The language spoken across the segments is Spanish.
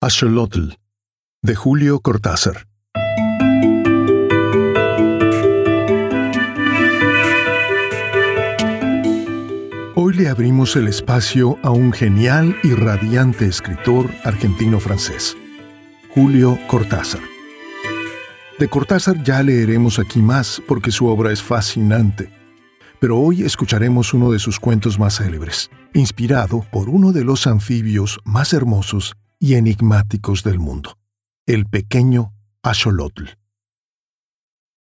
Axolotl, de Julio Cortázar. Hoy le abrimos el espacio a un genial y radiante escritor argentino-francés, Julio Cortázar. De Cortázar ya leeremos aquí más porque su obra es fascinante, pero hoy escucharemos uno de sus cuentos más célebres, inspirado por uno de los anfibios más hermosos y enigmáticos del mundo, el pequeño Axolotl.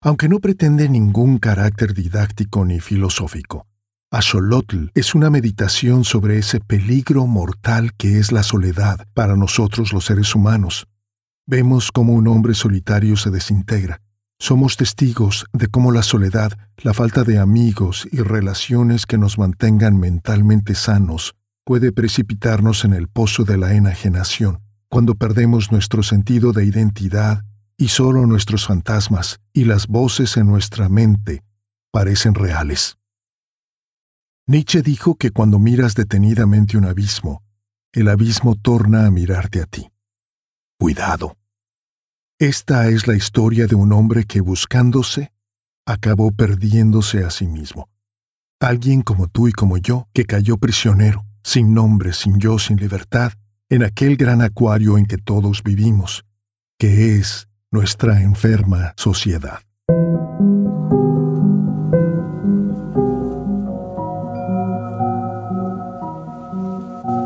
Aunque no pretende ningún carácter didáctico ni filosófico, Axolotl es una meditación sobre ese peligro mortal que es la soledad para nosotros los seres humanos. Vemos cómo un hombre solitario se desintegra. Somos testigos de cómo la soledad, la falta de amigos y relaciones que nos mantengan mentalmente sanos puede precipitarnos en el pozo de la enajenación, cuando perdemos nuestro sentido de identidad y solo nuestros fantasmas y las voces en nuestra mente parecen reales. Nietzsche dijo que cuando miras detenidamente un abismo, el abismo torna a mirarte a ti. Cuidado. Esta es la historia de un hombre que buscándose, acabó perdiéndose a sí mismo. Alguien como tú y como yo que cayó prisionero, sin nombre, sin yo, sin libertad, en aquel gran acuario en que todos vivimos, que es nuestra enferma sociedad.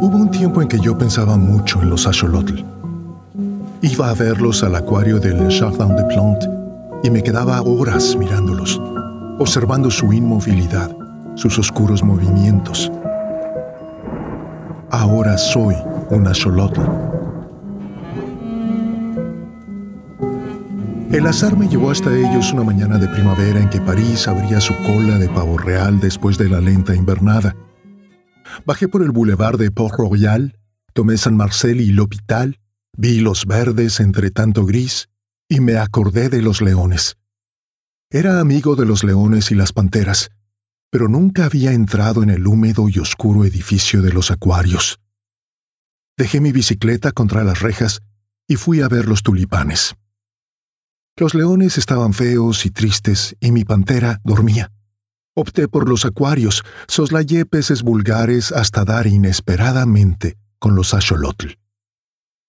Hubo un tiempo en que yo pensaba mucho en los axolotl. Iba a verlos al acuario del Jardin de Plantes y me quedaba horas mirándolos, observando su inmovilidad, sus oscuros movimientos, Soy una axolotl. El azar me llevó hasta ellos una mañana de primavera en que París abría su cola de pavo real después de la lenta invernada. Bajé por el boulevard de Port-Royal, tomé San Marcel y L'Hôpital, vi los verdes entre tanto gris y me acordé de los leones. Era amigo de los leones y las panteras, pero nunca había entrado en el húmedo y oscuro edificio de los acuarios. Dejé mi bicicleta contra las rejas y fui a ver los tulipanes. Los leones estaban feos y tristes y mi pantera dormía. Opté por los acuarios, soslayé peces vulgares hasta dar inesperadamente con los axolotl.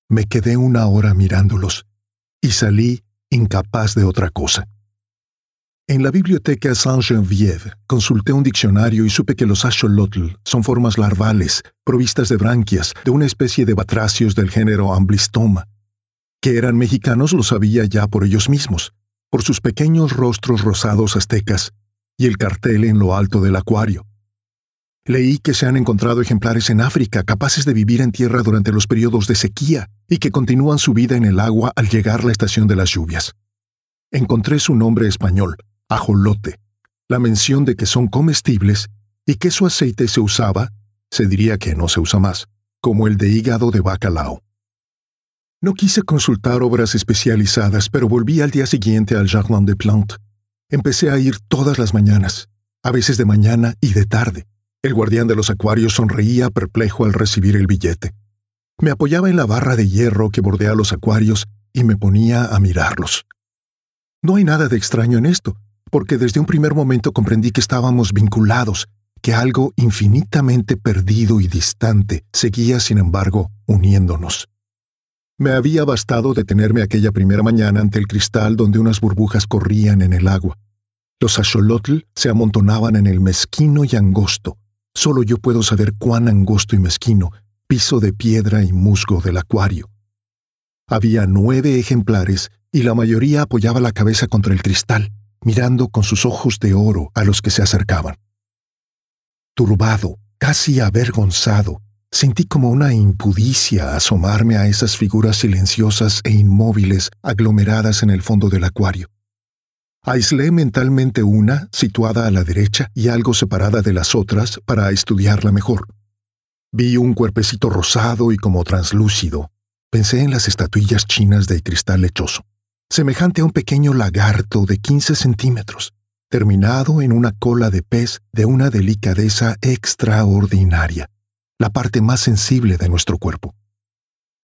Me quedé una hora mirándolos y salí incapaz de otra cosa. En la biblioteca Saint-Geneviève consulté un diccionario y supe que los axolotl son formas larvales, provistas de branquias, de una especie de batracios del género Amblystoma. Que eran mexicanos lo sabía ya por ellos mismos, por sus pequeños rostros rosados aztecas y el cartel en lo alto del acuario. Leí que se han encontrado ejemplares en África capaces de vivir en tierra durante los periodos de sequía y que continúan su vida en el agua al llegar la estación de las lluvias. Encontré su nombre español, ajolote, la mención de que son comestibles y que su aceite se usaba, se diría que no se usa más, como el de hígado de bacalao. No quise consultar obras especializadas, pero volví al día siguiente al Jardin de Plantes. Empecé a ir todas las mañanas, a veces de mañana y de tarde. El guardián de los acuarios sonreía perplejo al recibir el billete. Me apoyaba en la barra de hierro que bordea los acuarios y me ponía a mirarlos. No hay nada de extraño en esto porque desde un primer momento comprendí que estábamos vinculados, que algo infinitamente perdido y distante seguía, sin embargo, uniéndonos. Me había bastado detenerme aquella primera mañana ante el cristal donde unas burbujas corrían en el agua. Los axolotl se amontonaban en el mezquino y angosto. Solo yo puedo saber cuán angosto y mezquino, piso de piedra y musgo del acuario. Había nueve ejemplares y la mayoría apoyaba la cabeza contra el cristal mirando con sus ojos de oro a los que se acercaban. Turbado, casi avergonzado, sentí como una impudicia asomarme a esas figuras silenciosas e inmóviles aglomeradas en el fondo del acuario. Aislé mentalmente una, situada a la derecha y algo separada de las otras, para estudiarla mejor. Vi un cuerpecito rosado y como translúcido. Pensé en las estatuillas chinas de cristal lechoso semejante a un pequeño lagarto de 15 centímetros, terminado en una cola de pez de una delicadeza extraordinaria, la parte más sensible de nuestro cuerpo.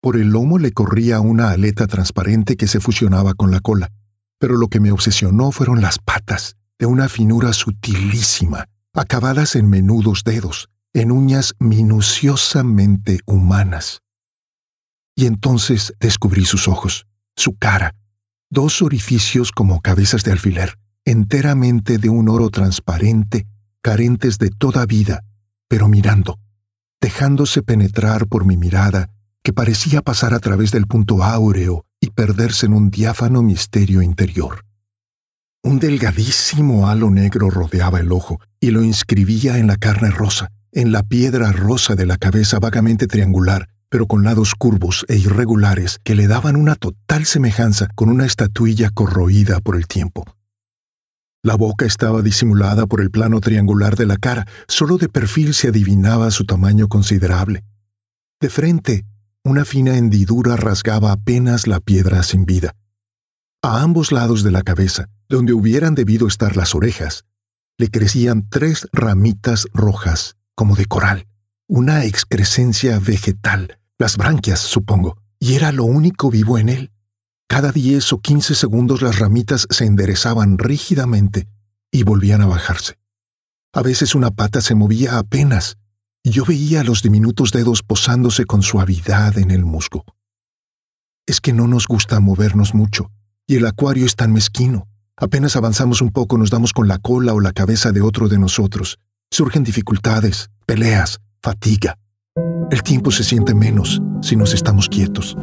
Por el lomo le corría una aleta transparente que se fusionaba con la cola, pero lo que me obsesionó fueron las patas, de una finura sutilísima, acabadas en menudos dedos, en uñas minuciosamente humanas. Y entonces descubrí sus ojos, su cara, dos orificios como cabezas de alfiler, enteramente de un oro transparente, carentes de toda vida, pero mirando, dejándose penetrar por mi mirada, que parecía pasar a través del punto áureo y perderse en un diáfano misterio interior. Un delgadísimo halo negro rodeaba el ojo y lo inscribía en la carne rosa, en la piedra rosa de la cabeza vagamente triangular, pero con lados curvos e irregulares que le daban una total semejanza con una estatuilla corroída por el tiempo. La boca estaba disimulada por el plano triangular de la cara, solo de perfil se adivinaba su tamaño considerable. De frente, una fina hendidura rasgaba apenas la piedra sin vida. A ambos lados de la cabeza, donde hubieran debido estar las orejas, le crecían tres ramitas rojas, como de coral, una excrescencia vegetal, las branquias, supongo, y era lo único vivo en él. Cada diez o quince segundos las ramitas se enderezaban rígidamente y volvían a bajarse. A veces una pata se movía apenas, y yo veía los diminutos dedos posándose con suavidad en el musgo. Es que no nos gusta movernos mucho, y el acuario es tan mezquino. Apenas avanzamos un poco nos damos con la cola o la cabeza de otro de nosotros. Surgen dificultades, peleas, fatiga. El tiempo se siente menos si nos estamos quietos.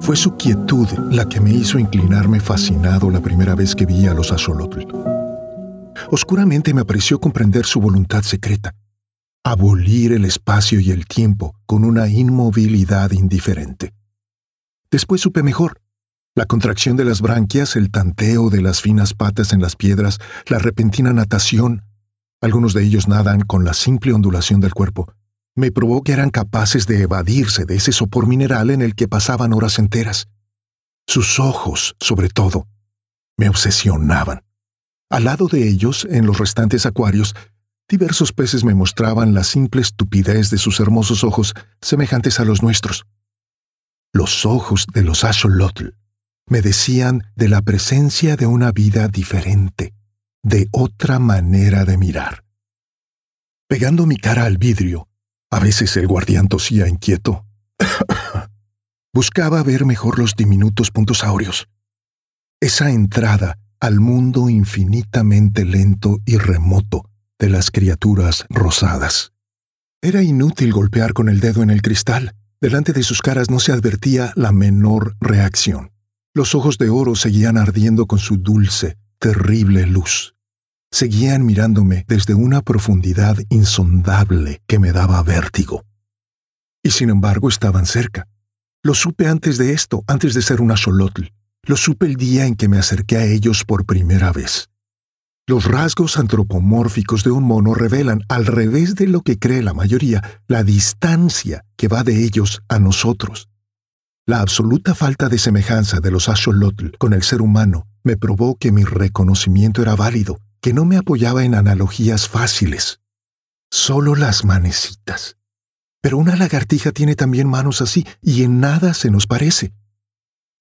Fue su quietud la que me hizo inclinarme fascinado la primera vez que vi a los axolotl. Oscuramente me pareció comprender su voluntad secreta, abolir el espacio y el tiempo con una inmovilidad indiferente. Después supe mejor. La contracción de las branquias, el tanteo de las finas patas en las piedras, la repentina natación, algunos de ellos nadan con la simple ondulación del cuerpo, me probó que eran capaces de evadirse de ese sopor mineral en el que pasaban horas enteras. Sus ojos, sobre todo, me obsesionaban. Al lado de ellos, en los restantes acuarios, diversos peces me mostraban la simple estupidez de sus hermosos ojos semejantes a los nuestros. Los ojos de los axolotl me decían de la presencia de una vida diferente, de otra manera de mirar. Pegando mi cara al vidrio, a veces el guardián tosía inquieto. Buscaba ver mejor los diminutos puntos áureos. Esa entrada al mundo infinitamente lento y remoto de las criaturas rosadas. Era inútil golpear con el dedo en el cristal. Delante de sus caras no se advertía la menor reacción. Los ojos de oro seguían ardiendo con su dulce, terrible luz seguían mirándome desde una profundidad insondable que me daba vértigo. Y sin embargo estaban cerca. Lo supe antes de esto, antes de ser una axolotl. Lo supe el día en que me acerqué a ellos por primera vez. Los rasgos antropomórficos de un mono revelan, al revés de lo que cree la mayoría, la distancia que va de ellos a nosotros. La absoluta falta de semejanza de los axolotl con el ser humano me probó que mi reconocimiento era válido que no me apoyaba en analogías fáciles, solo las manecitas. Pero una lagartija tiene también manos así y en nada se nos parece.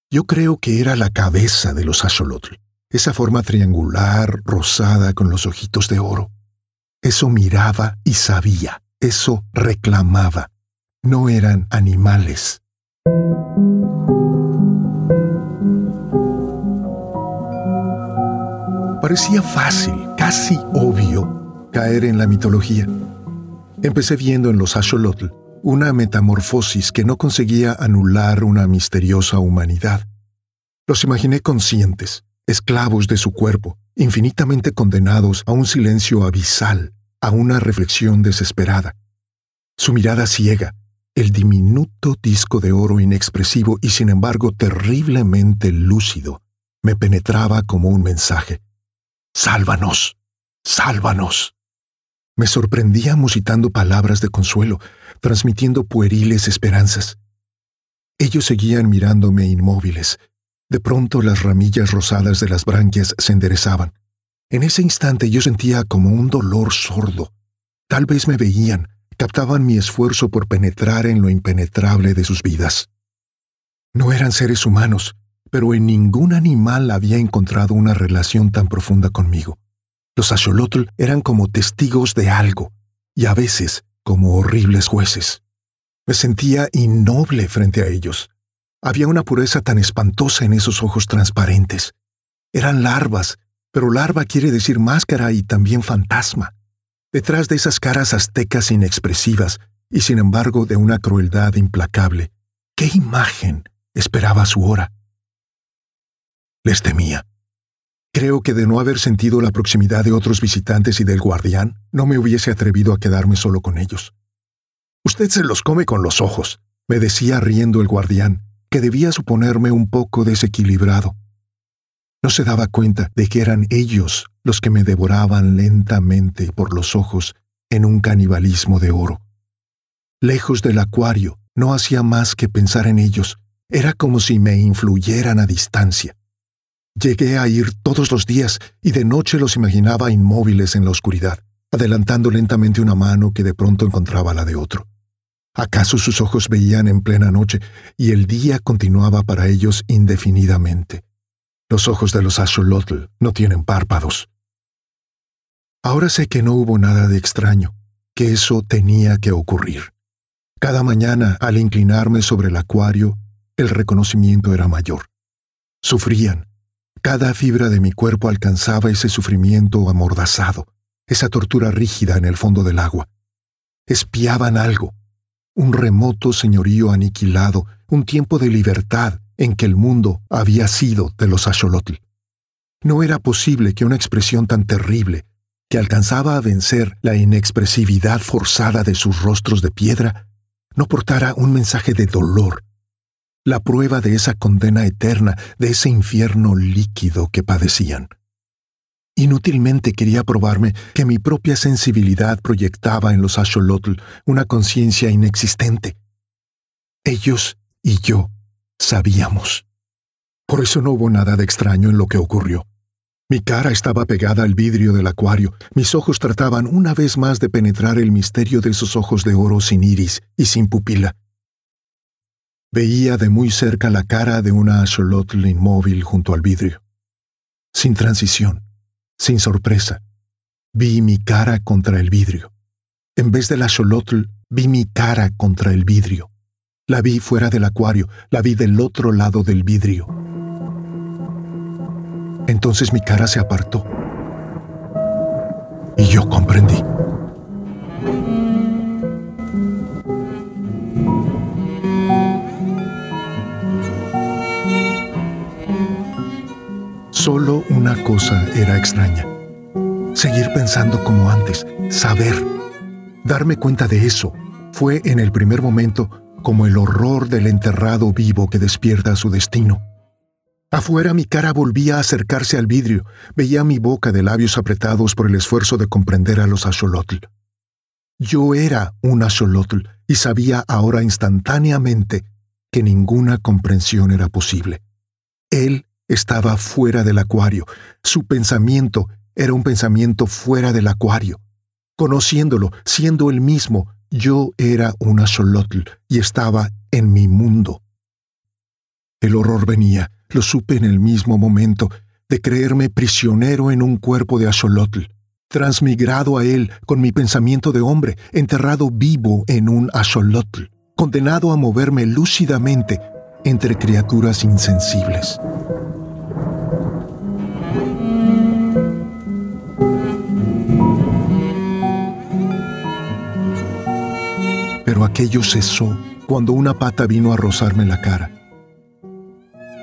Yo creo que era la cabeza de los axolotl, esa forma triangular, rosada, con los ojitos de oro. Eso miraba y sabía, eso reclamaba. No eran animales. Parecía fácil, casi obvio, caer en la mitología. Empecé viendo en los axolotl una metamorfosis que no conseguía anular una misteriosa humanidad. Los imaginé conscientes, esclavos de su cuerpo, infinitamente condenados a un silencio abisal, a una reflexión desesperada. Su mirada ciega, el diminuto disco de oro inexpresivo y sin embargo terriblemente lúcido, me penetraba como un mensaje. Sálvanos, sálvanos. Me sorprendía musitando palabras de consuelo, transmitiendo pueriles esperanzas. Ellos seguían mirándome inmóviles. De pronto las ramillas rosadas de las branquias se enderezaban. En ese instante yo sentía como un dolor sordo. Tal vez me veían, captaban mi esfuerzo por penetrar en lo impenetrable de sus vidas. No eran seres humanos, pero en ningún animal había encontrado una relación tan profunda conmigo. Los axolotl eran como testigos de algo, y a veces como horribles jueces. Me sentía innoble frente a ellos. Había una pureza tan espantosa en esos ojos transparentes. Eran larvas, pero larva quiere decir máscara y también fantasma. Detrás de esas caras aztecas inexpresivas y sin embargo de una crueldad implacable, ¿qué imagen esperaba su hora? Les temía. Creo que de no haber sentido la proximidad de otros visitantes y del guardián, no me hubiese atrevido a quedarme solo con ellos. Usted se los come con los ojos, me decía riendo el guardián, que debía suponerme un poco desequilibrado. No se daba cuenta de que eran ellos los que me devoraban lentamente por los ojos en un canibalismo de oro. Lejos del acuario, no hacía más que pensar en ellos. Era como si me influyeran a distancia. Llegué a ir todos los días y de noche los imaginaba inmóviles en la oscuridad, adelantando lentamente una mano que de pronto encontraba la de otro. ¿Acaso sus ojos veían en plena noche y el día continuaba para ellos indefinidamente? Los ojos de los axolotl no tienen párpados. Ahora sé que no hubo nada de extraño, que eso tenía que ocurrir. Cada mañana, al inclinarme sobre el acuario, el reconocimiento era mayor. Sufrían, cada fibra de mi cuerpo alcanzaba ese sufrimiento amordazado, esa tortura rígida en el fondo del agua. Espiaban algo, un remoto señorío aniquilado, un tiempo de libertad en que el mundo había sido de los axolotl. No era posible que una expresión tan terrible, que alcanzaba a vencer la inexpresividad forzada de sus rostros de piedra, no portara un mensaje de dolor, la prueba de esa condena eterna, de ese infierno líquido que padecían. Inútilmente quería probarme que mi propia sensibilidad proyectaba en los axolotl una conciencia inexistente. Ellos y yo sabíamos. Por eso no hubo nada de extraño en lo que ocurrió. Mi cara estaba pegada al vidrio del acuario, mis ojos trataban una vez más de penetrar el misterio de esos ojos de oro sin iris y sin pupila. Veía de muy cerca la cara de una axolotl inmóvil junto al vidrio. Sin transición, sin sorpresa, vi mi cara contra el vidrio. En vez del axolotl, vi mi cara contra el vidrio. La vi fuera del acuario, la vi del otro lado del vidrio. Entonces mi cara se apartó. Y yo comprendí. Era extraña. Seguir pensando como antes, saber. Darme cuenta de eso fue en el primer momento como el horror del enterrado vivo que despierta su destino. Afuera mi cara volvía a acercarse al vidrio, veía mi boca de labios apretados por el esfuerzo de comprender a los axolotl. Yo era un axolotl y sabía ahora instantáneamente que ninguna comprensión era posible. Él estaba fuera del acuario. Su pensamiento era un pensamiento fuera del acuario. Conociéndolo, siendo él mismo, yo era un axolotl y estaba en mi mundo. El horror venía, lo supe en el mismo momento, de creerme prisionero en un cuerpo de axolotl, transmigrado a él con mi pensamiento de hombre, enterrado vivo en un axolotl, condenado a moverme lúcidamente entre criaturas insensibles. Aquello cesó cuando una pata vino a rozarme la cara.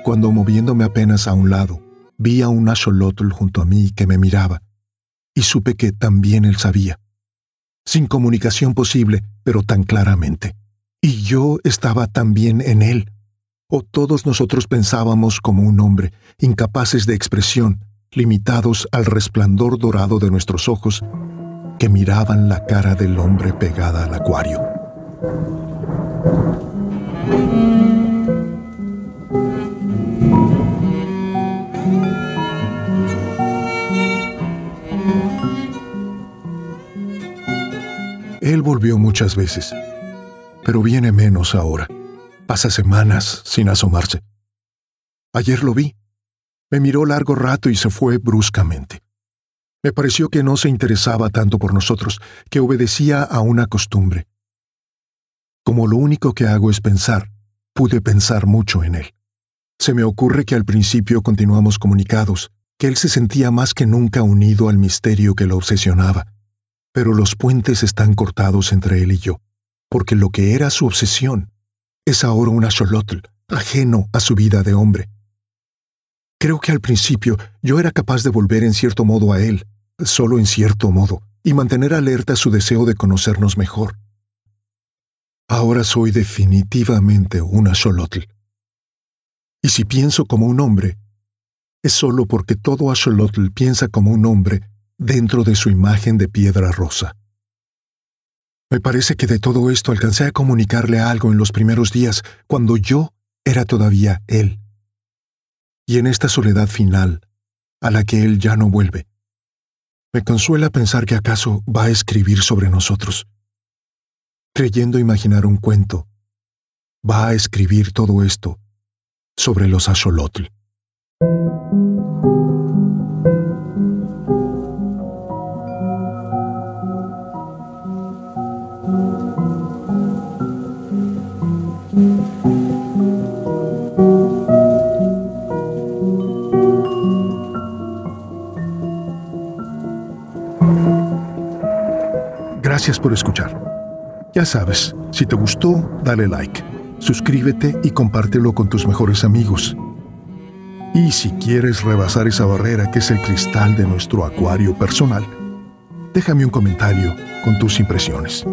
Cuando moviéndome apenas a un lado, vi a un axolotl junto a mí que me miraba, y supe que también él sabía. Sin comunicación posible, pero tan claramente. Y yo estaba también en él. O todos nosotros pensábamos como un hombre, incapaces de expresión, limitados al resplandor dorado de nuestros ojos, que miraban la cara del hombre pegada al acuario. Él volvió muchas veces, pero viene menos ahora. Pasa semanas sin asomarse. Ayer lo vi. Me miró largo rato y se fue bruscamente. Me pareció que no se interesaba tanto por nosotros, que obedecía a una costumbre. Como lo único que hago es pensar, pude pensar mucho en él. Se me ocurre que al principio continuamos comunicados, que él se sentía más que nunca unido al misterio que lo obsesionaba. Pero los puentes están cortados entre él y yo, porque lo que era su obsesión es ahora un axolotl, ajeno a su vida de hombre. Creo que al principio yo era capaz de volver en cierto modo a él, solo en cierto modo, y mantener alerta su deseo de conocernos mejor. Ahora soy definitivamente un axolotl. Y si pienso como un hombre, es solo porque todo axolotl piensa como un hombre dentro de su imagen de piedra rosa. Me parece que de todo esto alcancé a comunicarle algo en los primeros días, cuando yo era todavía él. Y en esta soledad final, a la que él ya no vuelve, me consuela pensar que acaso va a escribir sobre nosotros. Creyendo imaginar un cuento, va a escribir todo esto sobre los axolotl. Gracias por escuchar. Ya sabes, si te gustó, dale like, suscríbete y compártelo con tus mejores amigos. Y si quieres rebasar esa barrera que es el cristal de nuestro acuario personal, déjame un comentario con tus impresiones.